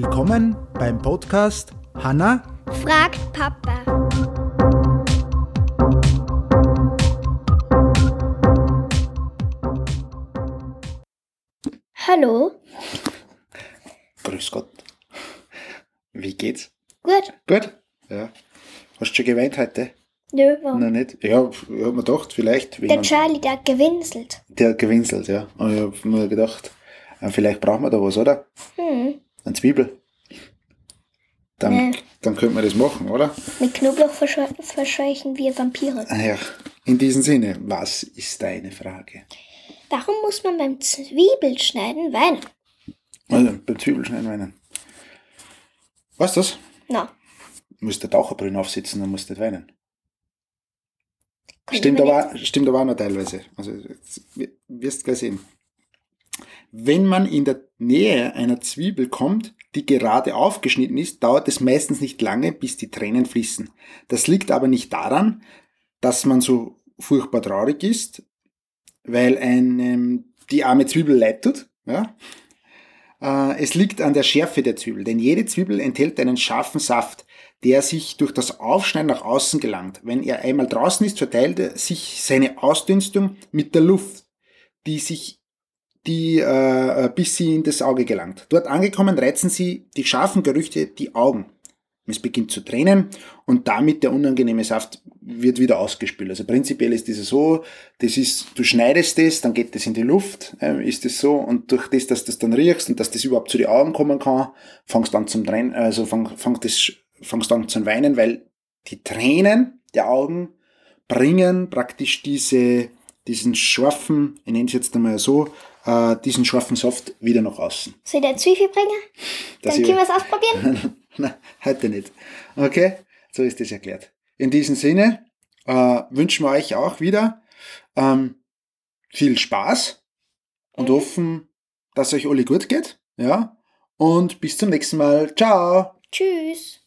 Willkommen beim Podcast Hanna fragt Papa. Hallo, Grüß Gott. Wie geht's? gut? Gut? Ja. Hast du schon geweint heute? Nö, warum? Noch nicht? Ja, ich hab mir gedacht, vielleicht. Wenn Der Charlie, der hat gewinselt. der hat gewinselt, ja. Und ich hab mir gedacht, äh, vielleicht brauchen wir da was, oder? Hm. Eine Zwiebel. Dann, Nee. dann könnte man das machen, oder? Mit Knoblauch verscheu- verscheuchen wir Vampire. Ah Ja, in diesem Sinne, was ist deine Frage? Warum muss man beim Zwiebelschneiden weinen? Also, beim Zwiebelschneiden weinen. Weißt du das? Na, Du musst der Taucherbrille aufsitzen, dann musst du nicht weinen. Stimmt aber, stimmt aber auch noch teilweise. Also, wirst du gleich sehen. Wenn man in der Nähe einer Zwiebel kommt, die gerade aufgeschnitten ist, dauert es meistens nicht lange, bis die Tränen fließen. Das liegt aber nicht daran, dass man so furchtbar traurig ist, weil einem die arme Zwiebel leid tut. Ja? Äh, Es liegt an der Schärfe der Zwiebel, denn jede Zwiebel enthält einen scharfen Saft, der sich durch das Aufschneiden nach außen gelangt. Wenn er einmal draußen ist, verteilt er sich seine Ausdünstung mit der Luft, die sich die äh, bis sie in das Auge gelangt. Dort angekommen reizen sie die scharfen Gerüchte die Augen. Es beginnt zu tränen und damit der unangenehme Saft wird wieder ausgespült. Also prinzipiell ist das so, das ist, du schneidest das, dann geht das in die Luft, äh, ist das so und durch das, dass du das dann riechst und dass das überhaupt zu den Augen kommen kann, fangst dann zum Tränen, also fang, fang das, fangst zum Weinen, weil die Tränen der Augen bringen praktisch diese, diesen scharfen, ich nenne es jetzt einmal so, äh, diesen scharfen Saft wieder nach außen. Soll ich dir Zwiebel bringen? Dass Dann können wir es ausprobieren. Nein, heute nicht. Okay, so ist das erklärt. In diesem Sinne äh, wünschen wir euch auch wieder ähm, viel Spaß und Mhm. hoffen, dass euch alle gut geht. Ja, und bis zum nächsten Mal. Ciao. Tschüss.